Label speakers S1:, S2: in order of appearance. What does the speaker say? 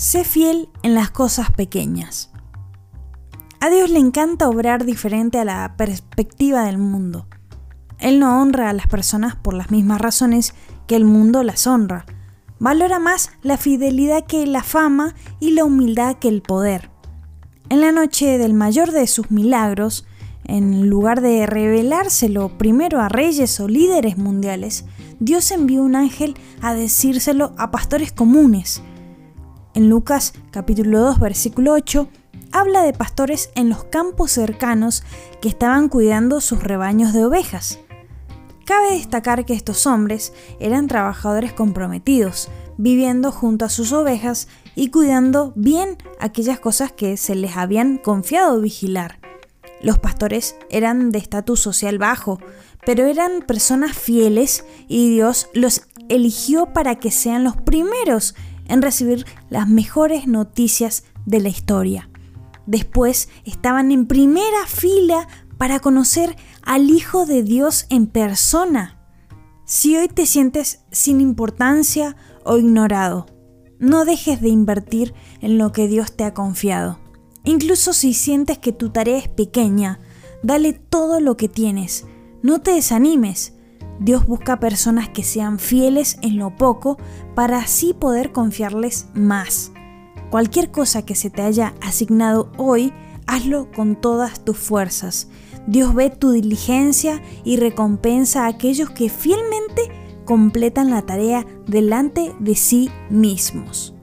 S1: Sé fiel en las cosas pequeñas. A Dios le encanta obrar diferente a la perspectiva del mundo. Él no honra a las personas por las mismas razones que el mundo las honra. Valora más la fidelidad que la fama y la humildad que el poder. En la noche del mayor de sus milagros, en lugar de revelárselo primero a reyes o líderes mundiales, Dios envió un ángel a decírselo a pastores comunes. En Lucas capítulo 2 versículo 8 habla de pastores en los campos cercanos que estaban cuidando sus rebaños de ovejas. Cabe destacar que estos hombres eran trabajadores comprometidos, viviendo junto a sus ovejas y cuidando bien aquellas cosas que se les habían confiado vigilar. Los pastores eran de estatus social bajo, pero eran personas fieles y Dios los eligió para que sean los primeros en recibir las mejores noticias de la historia. Después estaban en primera fila para conocer al Hijo de Dios en persona. Si hoy te sientes sin importancia o ignorado, no dejes de invertir en lo que Dios te ha confiado. Incluso si sientes que tu tarea es pequeña, dale todo lo que tienes. No te desanimes. Dios busca personas que sean fieles en lo poco para así poder confiarles más. Cualquier cosa que se te haya asignado hoy, hazlo con todas tus fuerzas. Dios ve tu diligencia y recompensa a aquellos que fielmente completan la tarea delante de sí mismos.